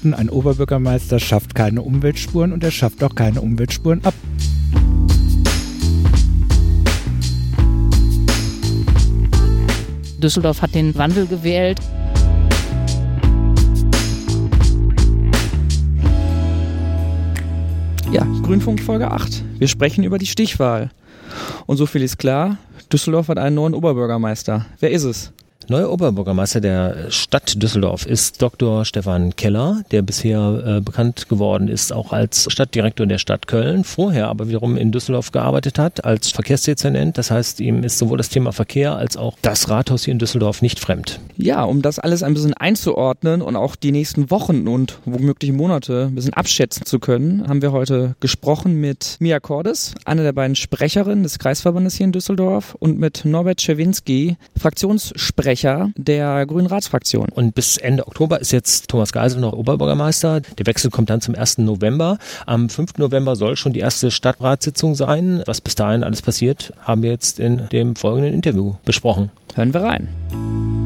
behaupten, ein Oberbürgermeister schafft keine Umweltspuren und er schafft auch keine Umweltspuren ab. Düsseldorf hat den Wandel gewählt. Ja, Grünfunk Folge 8. Wir sprechen über die Stichwahl. Und so viel ist klar, Düsseldorf hat einen neuen Oberbürgermeister. Wer ist es? Neuer Oberbürgermeister der Stadt Düsseldorf ist Dr. Stefan Keller, der bisher äh, bekannt geworden ist auch als Stadtdirektor der Stadt Köln, vorher aber wiederum in Düsseldorf gearbeitet hat als Verkehrsdezernent. Das heißt, ihm ist sowohl das Thema Verkehr als auch das Rathaus hier in Düsseldorf nicht fremd. Ja, um das alles ein bisschen einzuordnen und auch die nächsten Wochen und womöglich Monate ein bisschen abschätzen zu können, haben wir heute gesprochen mit Mia Cordes, einer der beiden Sprecherinnen des Kreisverbandes hier in Düsseldorf und mit Norbert Czerwinski, Fraktionssprecher Sprecher der Grünen Ratsfraktion. Und bis Ende Oktober ist jetzt Thomas Geisel noch Oberbürgermeister. Der Wechsel kommt dann zum 1. November. Am 5. November soll schon die erste Stadtratssitzung sein. Was bis dahin alles passiert, haben wir jetzt in dem folgenden Interview besprochen. Hören wir rein.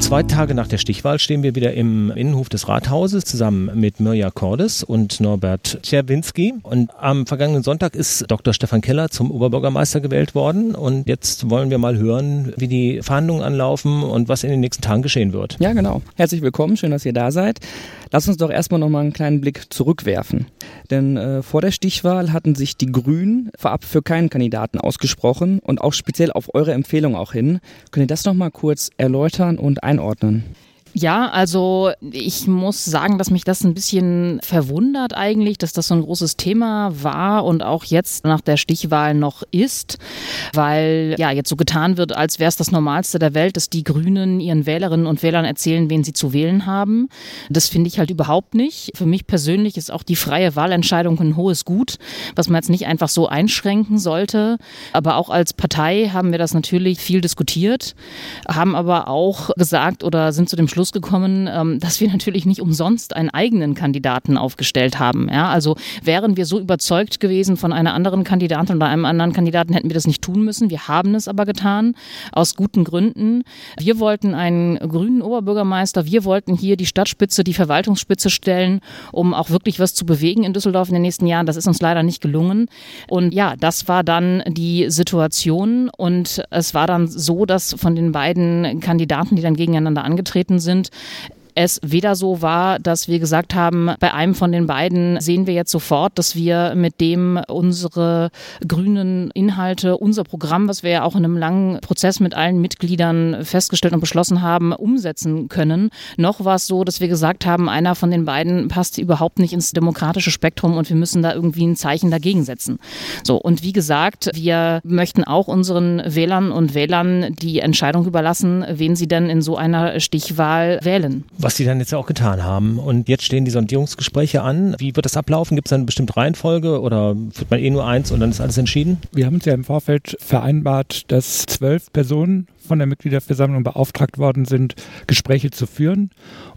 Zwei Tage nach der Stichwahl stehen wir wieder im Innenhof des Rathauses zusammen mit Mirja Cordes und Norbert Czerwinski. Und am vergangenen Sonntag ist Dr. Stefan Keller zum Oberbürgermeister gewählt worden. Und jetzt wollen wir mal hören, wie die Verhandlungen anlaufen und was in den nächsten Tagen geschehen wird. Ja, genau. Herzlich willkommen. Schön, dass ihr da seid. Lass uns doch erstmal noch mal einen kleinen Blick zurückwerfen. Denn äh, vor der Stichwahl hatten sich die Grünen vorab für keinen Kandidaten ausgesprochen und auch speziell auf eure Empfehlung auch hin. Könnt ihr das noch mal kurz erläutern und einordnen? Ja, also ich muss sagen, dass mich das ein bisschen verwundert eigentlich, dass das so ein großes Thema war und auch jetzt nach der Stichwahl noch ist, weil ja jetzt so getan wird, als wäre es das Normalste der Welt, dass die Grünen ihren Wählerinnen und Wählern erzählen, wen sie zu wählen haben. Das finde ich halt überhaupt nicht. Für mich persönlich ist auch die freie Wahlentscheidung ein hohes Gut, was man jetzt nicht einfach so einschränken sollte. Aber auch als Partei haben wir das natürlich viel diskutiert, haben aber auch gesagt oder sind zu dem Schluss Schluss gekommen, ähm, dass wir natürlich nicht umsonst einen eigenen Kandidaten aufgestellt haben. Ja, also wären wir so überzeugt gewesen von einer anderen Kandidatin oder einem anderen Kandidaten, hätten wir das nicht tun müssen. Wir haben es aber getan, aus guten Gründen. Wir wollten einen grünen Oberbürgermeister. Wir wollten hier die Stadtspitze, die Verwaltungsspitze stellen, um auch wirklich was zu bewegen in Düsseldorf in den nächsten Jahren. Das ist uns leider nicht gelungen. Und ja, das war dann die Situation. Und es war dann so, dass von den beiden Kandidaten, die dann gegeneinander angetreten sind, sind es weder so war, dass wir gesagt haben, bei einem von den beiden sehen wir jetzt sofort, dass wir mit dem unsere grünen Inhalte, unser Programm, was wir ja auch in einem langen Prozess mit allen Mitgliedern festgestellt und beschlossen haben, umsetzen können. Noch war es so, dass wir gesagt haben, einer von den beiden passt überhaupt nicht ins demokratische Spektrum und wir müssen da irgendwie ein Zeichen dagegen setzen. So, und wie gesagt, wir möchten auch unseren Wählern und Wählern die Entscheidung überlassen, wen sie denn in so einer Stichwahl wählen was sie dann jetzt auch getan haben. Und jetzt stehen die Sondierungsgespräche an. Wie wird das ablaufen? Gibt es eine bestimmte Reihenfolge oder führt man eh nur eins und dann ist alles entschieden? Wir haben uns ja im Vorfeld vereinbart, dass zwölf Personen von der Mitgliederversammlung beauftragt worden sind, Gespräche zu führen.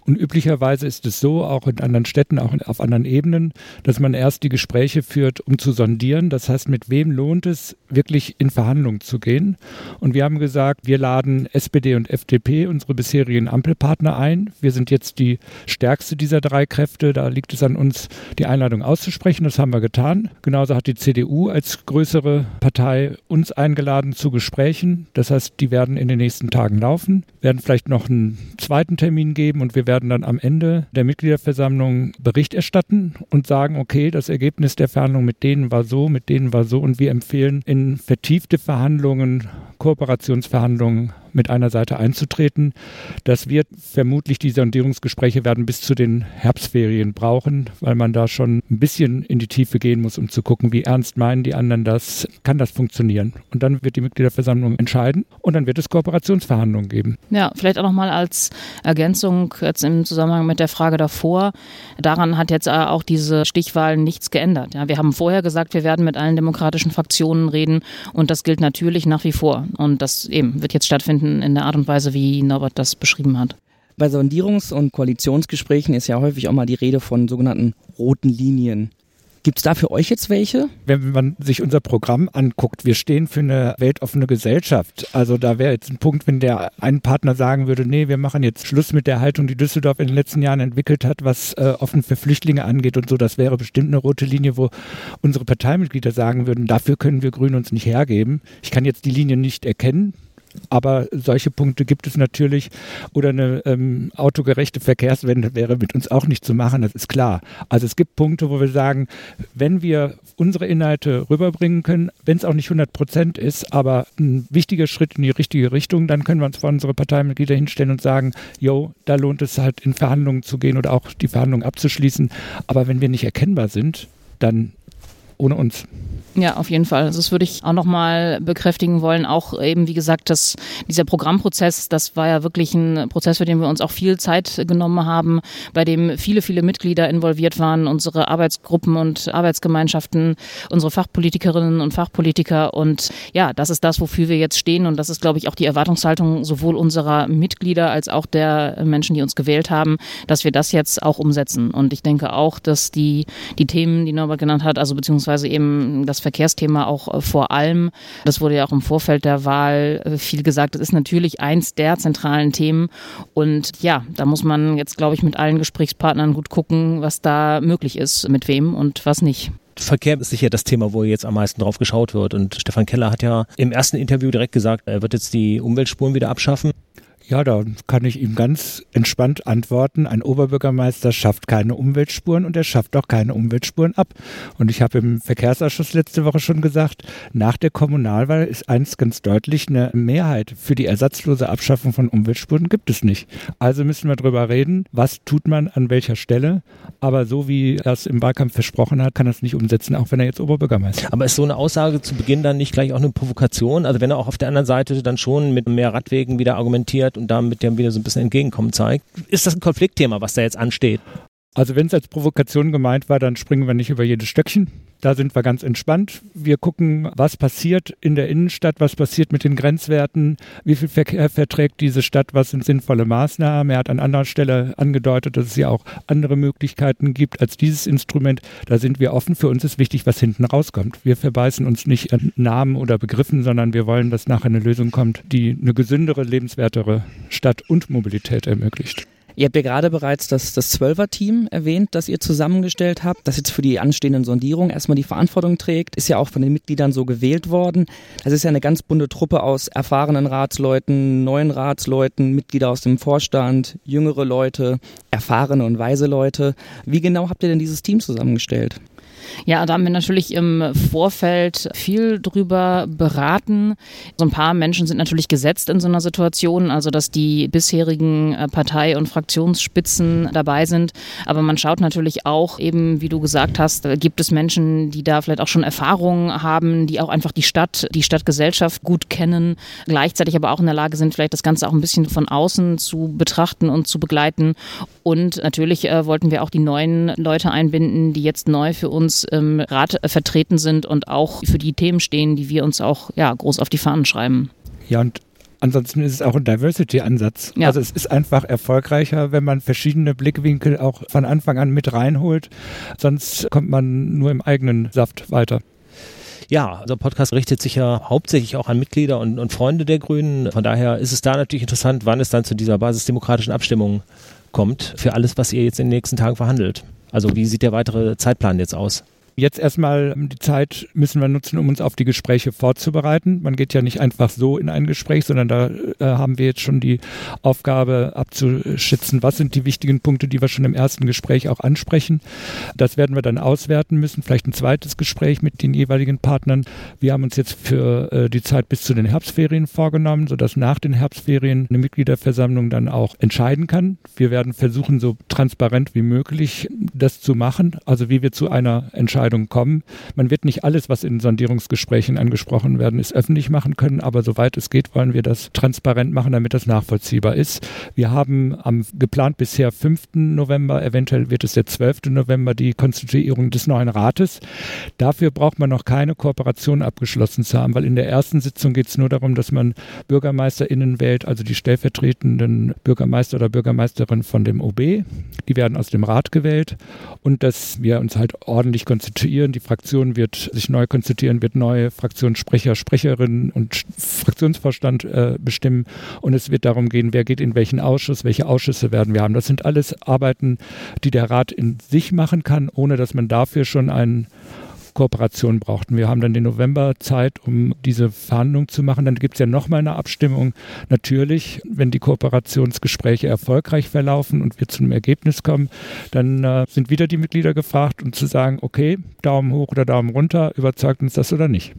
Und üblicherweise ist es so, auch in anderen Städten, auch auf anderen Ebenen, dass man erst die Gespräche führt, um zu sondieren. Das heißt, mit wem lohnt es, wirklich in Verhandlungen zu gehen? Und wir haben gesagt, wir laden SPD und FDP, unsere bisherigen Ampelpartner ein. Wir sind jetzt die stärkste dieser drei Kräfte. Da liegt es an uns, die Einladung auszusprechen. Das haben wir getan. Genauso hat die CDU als größere Partei uns eingeladen zu Gesprächen. Das heißt, die werden in den nächsten Tagen laufen, werden vielleicht noch einen zweiten Termin geben und wir werden dann am Ende der Mitgliederversammlung Bericht erstatten und sagen, okay, das Ergebnis der Verhandlungen mit denen war so, mit denen war so und wir empfehlen in vertiefte Verhandlungen, Kooperationsverhandlungen mit einer Seite einzutreten. Das wird vermutlich die Sondierungsgespräche werden bis zu den Herbstferien brauchen, weil man da schon ein bisschen in die Tiefe gehen muss, um zu gucken, wie ernst meinen die anderen das, kann das funktionieren. Und dann wird die Mitgliederversammlung entscheiden und dann wird es Kooperationsverhandlungen geben. Ja, vielleicht auch nochmal als Ergänzung jetzt im Zusammenhang mit der Frage davor. Daran hat jetzt auch diese Stichwahl nichts geändert. Ja, wir haben vorher gesagt, wir werden mit allen demokratischen Fraktionen reden und das gilt natürlich nach wie vor. Und das eben wird jetzt stattfinden stattfinden in der Art und Weise, wie Norbert das beschrieben hat. Bei Sondierungs- und Koalitionsgesprächen ist ja häufig auch mal die Rede von sogenannten roten Linien. Gibt es da für euch jetzt welche? Wenn man sich unser Programm anguckt, wir stehen für eine weltoffene Gesellschaft. Also da wäre jetzt ein Punkt, wenn der ein Partner sagen würde, nee, wir machen jetzt Schluss mit der Haltung, die Düsseldorf in den letzten Jahren entwickelt hat, was äh, offen für Flüchtlinge angeht und so. Das wäre bestimmt eine rote Linie, wo unsere Parteimitglieder sagen würden, dafür können wir Grüne uns nicht hergeben. Ich kann jetzt die Linie nicht erkennen. Aber solche Punkte gibt es natürlich. Oder eine ähm, autogerechte Verkehrswende wäre mit uns auch nicht zu machen, das ist klar. Also es gibt Punkte, wo wir sagen, wenn wir unsere Inhalte rüberbringen können, wenn es auch nicht 100 Prozent ist, aber ein wichtiger Schritt in die richtige Richtung, dann können wir uns vor unsere Parteimitglieder hinstellen und sagen, jo, da lohnt es halt in Verhandlungen zu gehen oder auch die Verhandlungen abzuschließen. Aber wenn wir nicht erkennbar sind, dann ohne uns. Ja, auf jeden Fall. Also das würde ich auch nochmal bekräftigen wollen. Auch eben, wie gesagt, dass dieser Programmprozess, das war ja wirklich ein Prozess, für den wir uns auch viel Zeit genommen haben, bei dem viele, viele Mitglieder involviert waren, unsere Arbeitsgruppen und Arbeitsgemeinschaften, unsere Fachpolitikerinnen und Fachpolitiker. Und ja, das ist das, wofür wir jetzt stehen. Und das ist, glaube ich, auch die Erwartungshaltung sowohl unserer Mitglieder als auch der Menschen, die uns gewählt haben, dass wir das jetzt auch umsetzen. Und ich denke auch, dass die, die Themen, die Norbert genannt hat, also beziehungsweise eben das Verkehrsthema auch äh, vor allem. Das wurde ja auch im Vorfeld der Wahl äh, viel gesagt. Das ist natürlich eins der zentralen Themen. Und ja, da muss man jetzt, glaube ich, mit allen Gesprächspartnern gut gucken, was da möglich ist, mit wem und was nicht. Verkehr ist sicher das Thema, wo jetzt am meisten drauf geschaut wird. Und Stefan Keller hat ja im ersten Interview direkt gesagt, er wird jetzt die Umweltspuren wieder abschaffen. Ja, da kann ich ihm ganz entspannt antworten. Ein Oberbürgermeister schafft keine Umweltspuren und er schafft auch keine Umweltspuren ab. Und ich habe im Verkehrsausschuss letzte Woche schon gesagt, nach der Kommunalwahl ist eins ganz deutlich, eine Mehrheit für die ersatzlose Abschaffung von Umweltspuren gibt es nicht. Also müssen wir darüber reden, was tut man an welcher Stelle. Aber so wie er es im Wahlkampf versprochen hat, kann er es nicht umsetzen, auch wenn er jetzt Oberbürgermeister ist. Aber ist so eine Aussage zu Beginn dann nicht gleich auch eine Provokation? Also wenn er auch auf der anderen Seite dann schon mit mehr Radwegen wieder argumentiert, und damit dem wieder so ein bisschen Entgegenkommen zeigt. Ist das ein Konfliktthema, was da jetzt ansteht? Also wenn es als Provokation gemeint war, dann springen wir nicht über jedes Stöckchen. Da sind wir ganz entspannt. Wir gucken, was passiert in der Innenstadt, was passiert mit den Grenzwerten, wie viel Verkehr verträgt diese Stadt, was sind sinnvolle Maßnahmen. Er hat an anderer Stelle angedeutet, dass es ja auch andere Möglichkeiten gibt als dieses Instrument. Da sind wir offen. Für uns ist wichtig, was hinten rauskommt. Wir verbeißen uns nicht an Namen oder Begriffen, sondern wir wollen, dass nachher eine Lösung kommt, die eine gesündere, lebenswertere Stadt und Mobilität ermöglicht. Ihr habt ja gerade bereits das, das Zwölfer-Team erwähnt, das ihr zusammengestellt habt, das jetzt für die anstehenden Sondierungen erstmal die Verantwortung trägt, ist ja auch von den Mitgliedern so gewählt worden. Das ist ja eine ganz bunte Truppe aus erfahrenen Ratsleuten, neuen Ratsleuten, Mitglieder aus dem Vorstand, jüngere Leute, erfahrene und weise Leute. Wie genau habt ihr denn dieses Team zusammengestellt? Ja, da haben wir natürlich im Vorfeld viel drüber beraten. So ein paar Menschen sind natürlich gesetzt in so einer Situation, also dass die bisherigen äh, Partei- und Fraktionsspitzen dabei sind. Aber man schaut natürlich auch eben, wie du gesagt hast, gibt es Menschen, die da vielleicht auch schon Erfahrungen haben, die auch einfach die Stadt, die Stadtgesellschaft gut kennen, gleichzeitig aber auch in der Lage sind, vielleicht das Ganze auch ein bisschen von außen zu betrachten und zu begleiten. Und natürlich äh, wollten wir auch die neuen Leute einbinden, die jetzt neu für uns im Rat vertreten sind und auch für die Themen stehen, die wir uns auch ja, groß auf die Fahnen schreiben. Ja, und Ansonsten ist es auch ein Diversity-Ansatz. Ja. Also es ist einfach erfolgreicher, wenn man verschiedene Blickwinkel auch von Anfang an mit reinholt. Sonst kommt man nur im eigenen Saft weiter. Ja, unser Podcast richtet sich ja hauptsächlich auch an Mitglieder und, und Freunde der Grünen. Von daher ist es da natürlich interessant, wann es dann zu dieser basisdemokratischen Abstimmung kommt für alles, was ihr jetzt in den nächsten Tagen verhandelt. Also wie sieht der weitere Zeitplan jetzt aus? Jetzt erstmal ähm, die Zeit müssen wir nutzen, um uns auf die Gespräche vorzubereiten. Man geht ja nicht einfach so in ein Gespräch, sondern da äh, haben wir jetzt schon die Aufgabe abzuschätzen, was sind die wichtigen Punkte, die wir schon im ersten Gespräch auch ansprechen. Das werden wir dann auswerten müssen, vielleicht ein zweites Gespräch mit den jeweiligen Partnern. Wir haben uns jetzt für äh, die Zeit bis zu den Herbstferien vorgenommen, sodass nach den Herbstferien eine Mitgliederversammlung dann auch entscheiden kann. Wir werden versuchen, so transparent wie möglich das zu machen, also wie wir zu einer Entscheidung Entscheidungen kommen. Man wird nicht alles, was in Sondierungsgesprächen angesprochen werden ist, öffentlich machen können, aber soweit es geht, wollen wir das transparent machen, damit das nachvollziehbar ist. Wir haben am geplant bisher 5. November, eventuell wird es der 12. November, die Konstituierung des neuen Rates. Dafür braucht man noch keine Kooperation abgeschlossen zu haben, weil in der ersten Sitzung geht es nur darum, dass man BürgermeisterInnen wählt, also die stellvertretenden Bürgermeister oder Bürgermeisterin von dem OB. Die werden aus dem Rat gewählt und dass wir uns halt ordentlich konzentrieren konstituieren. Die Fraktion wird sich neu konstituieren, wird neue Fraktionssprecher, Sprecherinnen und Fraktionsvorstand äh, bestimmen. Und es wird darum gehen, wer geht in welchen Ausschuss, welche Ausschüsse werden wir haben. Das sind alles Arbeiten, die der Rat in sich machen kann, ohne dass man dafür schon einen Kooperation brauchten. Wir haben dann den November Zeit, um diese Verhandlungen zu machen. Dann gibt es ja nochmal eine Abstimmung. Natürlich, wenn die Kooperationsgespräche erfolgreich verlaufen und wir zu einem Ergebnis kommen, dann äh, sind wieder die Mitglieder gefragt, um zu sagen, okay, Daumen hoch oder Daumen runter, überzeugt uns das oder nicht.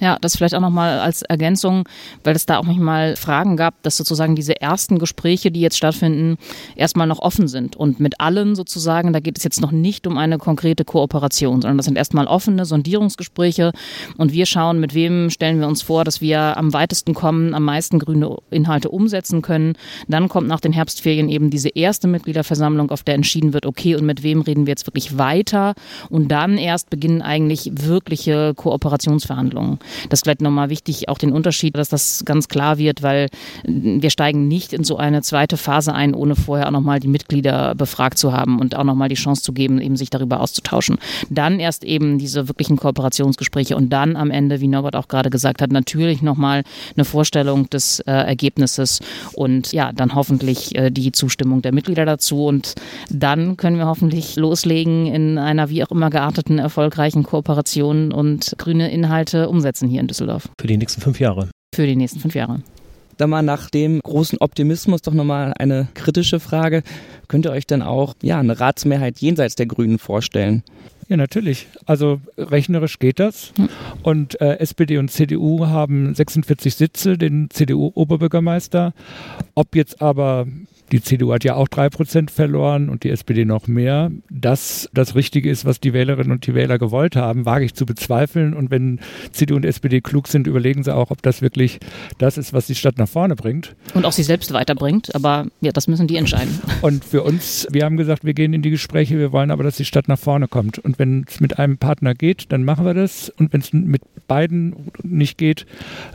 Ja, das vielleicht auch nochmal als Ergänzung, weil es da auch manchmal Fragen gab, dass sozusagen diese ersten Gespräche, die jetzt stattfinden, erstmal noch offen sind. Und mit allen sozusagen, da geht es jetzt noch nicht um eine konkrete Kooperation, sondern das sind erstmal offene Sondierungsgespräche. Und wir schauen, mit wem stellen wir uns vor, dass wir am weitesten kommen, am meisten grüne Inhalte umsetzen können. Dann kommt nach den Herbstferien eben diese erste Mitgliederversammlung, auf der entschieden wird, okay, und mit wem reden wir jetzt wirklich weiter. Und dann erst beginnen eigentlich wirkliche Kooperationsverhandlungen. Das ist vielleicht nochmal wichtig, auch den Unterschied, dass das ganz klar wird, weil wir steigen nicht in so eine zweite Phase ein, ohne vorher auch nochmal die Mitglieder befragt zu haben und auch nochmal die Chance zu geben, eben sich darüber auszutauschen. Dann erst eben diese wirklichen Kooperationsgespräche und dann am Ende, wie Norbert auch gerade gesagt hat, natürlich nochmal eine Vorstellung des äh, Ergebnisses und ja, dann hoffentlich äh, die Zustimmung der Mitglieder dazu und dann können wir hoffentlich loslegen in einer wie auch immer gearteten, erfolgreichen Kooperation und grüne Inhalte umsetzen umsetzen hier in Düsseldorf. Für die nächsten fünf Jahre. Für die nächsten fünf Jahre. Dann mal nach dem großen Optimismus doch nochmal eine kritische Frage. Könnt ihr euch denn auch ja, eine Ratsmehrheit jenseits der Grünen vorstellen? Ja, natürlich. Also rechnerisch geht das. Hm. Und äh, SPD und CDU haben 46 Sitze, den CDU-Oberbürgermeister. Ob jetzt aber die CDU hat ja auch drei Prozent verloren und die SPD noch mehr. Dass das Richtige ist, was die Wählerinnen und die Wähler gewollt haben, wage ich zu bezweifeln. Und wenn CDU und SPD klug sind, überlegen sie auch, ob das wirklich das ist, was die Stadt nach vorne bringt. Und auch sie selbst weiterbringt. Aber ja, das müssen die entscheiden. Und für uns, wir haben gesagt, wir gehen in die Gespräche, wir wollen aber, dass die Stadt nach vorne kommt. Und wenn es mit einem Partner geht, dann machen wir das. Und wenn es mit beiden nicht geht,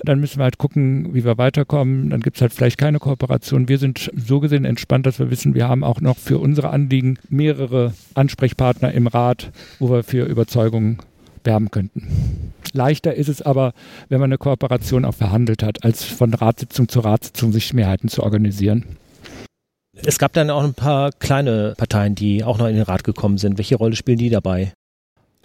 dann müssen wir halt gucken, wie wir weiterkommen. Dann gibt es halt vielleicht keine Kooperation. Wir sind so gesehen entspannt, dass wir wissen, wir haben auch noch für unsere Anliegen mehrere Ansprechpartner im Rat, wo wir für Überzeugungen werben könnten. Leichter ist es aber, wenn man eine Kooperation auch verhandelt hat, als von Ratssitzung zu Ratssitzung sich Mehrheiten zu organisieren. Es gab dann auch ein paar kleine Parteien, die auch noch in den Rat gekommen sind. Welche Rolle spielen die dabei?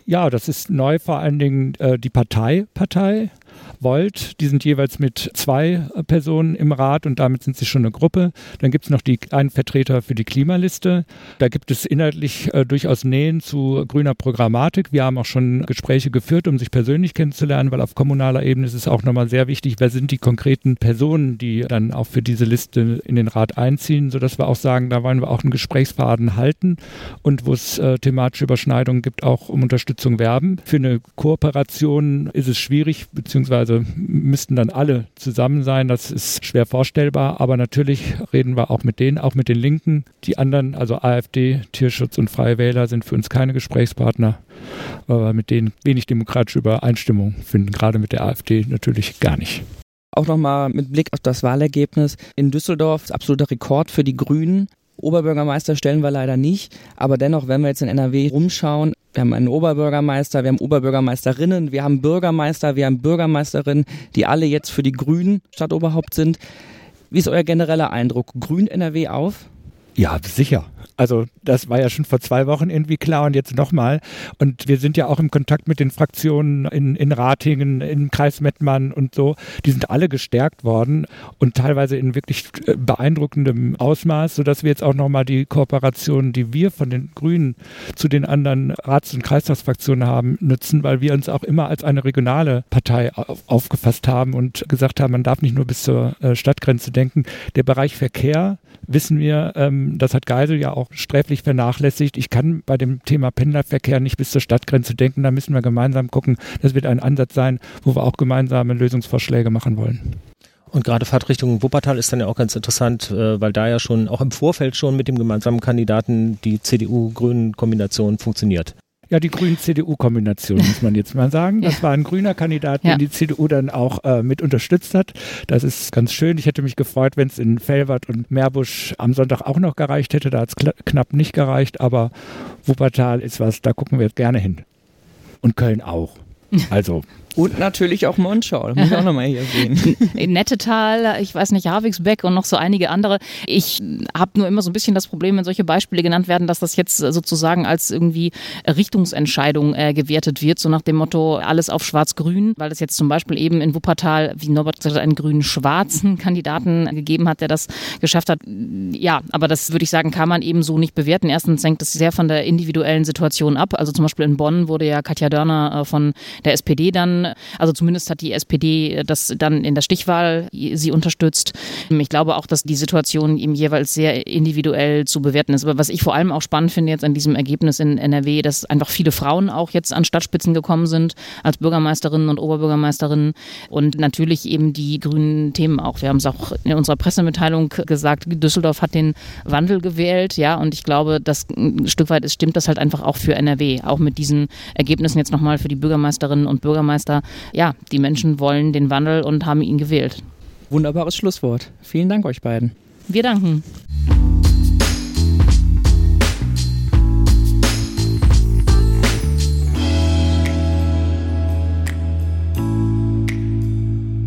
Ja, das ist neu vor allen Dingen äh, die Partei, Partei. Volt. Die sind jeweils mit zwei Personen im Rat und damit sind sie schon eine Gruppe. Dann gibt es noch die, einen Vertreter für die Klimaliste. Da gibt es inhaltlich äh, durchaus Nähen zu grüner Programmatik. Wir haben auch schon Gespräche geführt, um sich persönlich kennenzulernen, weil auf kommunaler Ebene ist es auch nochmal sehr wichtig, wer sind die konkreten Personen, die dann auch für diese Liste in den Rat einziehen, sodass wir auch sagen, da wollen wir auch einen Gesprächsfaden halten und wo es äh, thematische Überschneidungen gibt, auch um Unterstützung werben. Für eine Kooperation ist es schwierig, beziehungsweise also müssten dann alle zusammen sein. Das ist schwer vorstellbar. Aber natürlich reden wir auch mit denen, auch mit den Linken. Die anderen, also AfD, Tierschutz und Freie Wähler, sind für uns keine Gesprächspartner, weil wir mit denen wenig demokratische Übereinstimmung finden. Gerade mit der AfD natürlich gar nicht. Auch nochmal mit Blick auf das Wahlergebnis. In Düsseldorf ist absoluter Rekord für die Grünen. Oberbürgermeister stellen wir leider nicht, aber dennoch, wenn wir jetzt in NRW rumschauen, wir haben einen Oberbürgermeister, wir haben Oberbürgermeisterinnen, wir haben Bürgermeister, wir haben Bürgermeisterinnen, die alle jetzt für die Grünen Stadtoberhaupt sind. Wie ist euer genereller Eindruck? Grün NRW auf? Ja, sicher. Also das war ja schon vor zwei Wochen irgendwie klar und jetzt nochmal. Und wir sind ja auch im Kontakt mit den Fraktionen in, in Ratingen, im Kreis Mettmann und so. Die sind alle gestärkt worden und teilweise in wirklich äh, beeindruckendem Ausmaß, sodass wir jetzt auch nochmal die Kooperation, die wir von den Grünen zu den anderen Rats- und Kreistagsfraktionen haben, nutzen, weil wir uns auch immer als eine regionale Partei aufgefasst haben und gesagt haben, man darf nicht nur bis zur äh, Stadtgrenze denken. Der Bereich Verkehr, wissen wir, ähm, das hat Geisel ja auch sträflich vernachlässigt. Ich kann bei dem Thema Pendlerverkehr nicht bis zur Stadtgrenze denken. Da müssen wir gemeinsam gucken. Das wird ein Ansatz sein, wo wir auch gemeinsame Lösungsvorschläge machen wollen. Und gerade Fahrtrichtung Wuppertal ist dann ja auch ganz interessant, äh, weil da ja schon auch im Vorfeld schon mit dem gemeinsamen Kandidaten die CDU-Grünen-Kombination funktioniert. Ja, die Grün-CDU-Kombination, muss man jetzt mal sagen. Das war ein grüner Kandidat, den die CDU dann auch äh, mit unterstützt hat. Das ist ganz schön. Ich hätte mich gefreut, wenn es in Felbert und Meerbusch am Sonntag auch noch gereicht hätte. Da hat es knapp nicht gereicht, aber Wuppertal ist was, da gucken wir gerne hin. und Köln auch. Also und natürlich auch Monschau, muss ich auch nochmal hier sehen. Nettetal, ich weiß nicht, Havigsbeck und noch so einige andere. Ich habe nur immer so ein bisschen das Problem, wenn solche Beispiele genannt werden, dass das jetzt sozusagen als irgendwie Richtungsentscheidung äh, gewertet wird, so nach dem Motto alles auf schwarz-grün, weil es jetzt zum Beispiel eben in Wuppertal, wie Norbert gesagt hat, einen grünen-schwarzen Kandidaten gegeben hat, der das geschafft hat. Ja, aber das würde ich sagen, kann man eben so nicht bewerten. Erstens hängt es sehr von der individuellen Situation ab. Also zum Beispiel in Bonn wurde ja Katja Dörner äh, von der SPD dann also zumindest hat die SPD das dann in der Stichwahl sie unterstützt. Ich glaube auch, dass die Situation ihm jeweils sehr individuell zu bewerten ist. Aber was ich vor allem auch spannend finde jetzt an diesem Ergebnis in NRW, dass einfach viele Frauen auch jetzt an Stadtspitzen gekommen sind als Bürgermeisterinnen und Oberbürgermeisterinnen und natürlich eben die grünen Themen auch. Wir haben es auch in unserer Pressemitteilung gesagt, Düsseldorf hat den Wandel gewählt, ja, und ich glaube, dass ein Stück weit ist, stimmt das halt einfach auch für NRW, auch mit diesen Ergebnissen jetzt nochmal für die Bürgermeisterinnen und Bürgermeister da, ja, die Menschen wollen den Wandel und haben ihn gewählt. Wunderbares Schlusswort. Vielen Dank euch beiden. Wir danken.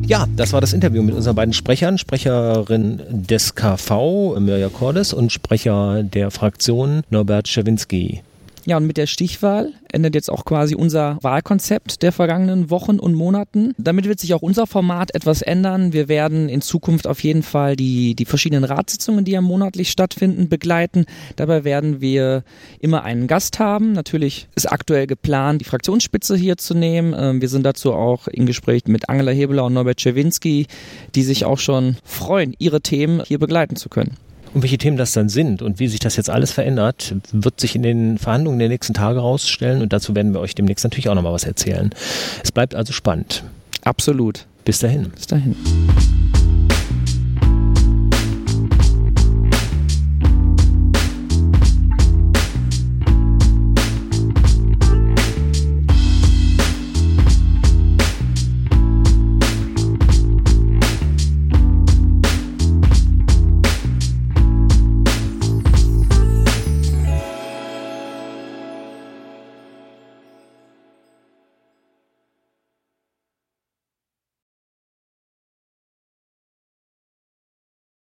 Ja, das war das Interview mit unseren beiden Sprechern, Sprecherin des KV, Mirja Cordes, und Sprecher der Fraktion, Norbert Schawinski. Ja, und mit der Stichwahl endet jetzt auch quasi unser Wahlkonzept der vergangenen Wochen und Monaten. Damit wird sich auch unser Format etwas ändern. Wir werden in Zukunft auf jeden Fall die, die verschiedenen Ratssitzungen, die ja monatlich stattfinden, begleiten. Dabei werden wir immer einen Gast haben. Natürlich ist aktuell geplant, die Fraktionsspitze hier zu nehmen. Ähm, wir sind dazu auch in Gespräch mit Angela Hebeler und Norbert Czerwinski, die sich auch schon freuen, ihre Themen hier begleiten zu können. Und welche Themen das dann sind und wie sich das jetzt alles verändert, wird sich in den Verhandlungen der nächsten Tage herausstellen und dazu werden wir euch demnächst natürlich auch nochmal was erzählen. Es bleibt also spannend. Absolut. Bis dahin. Bis dahin.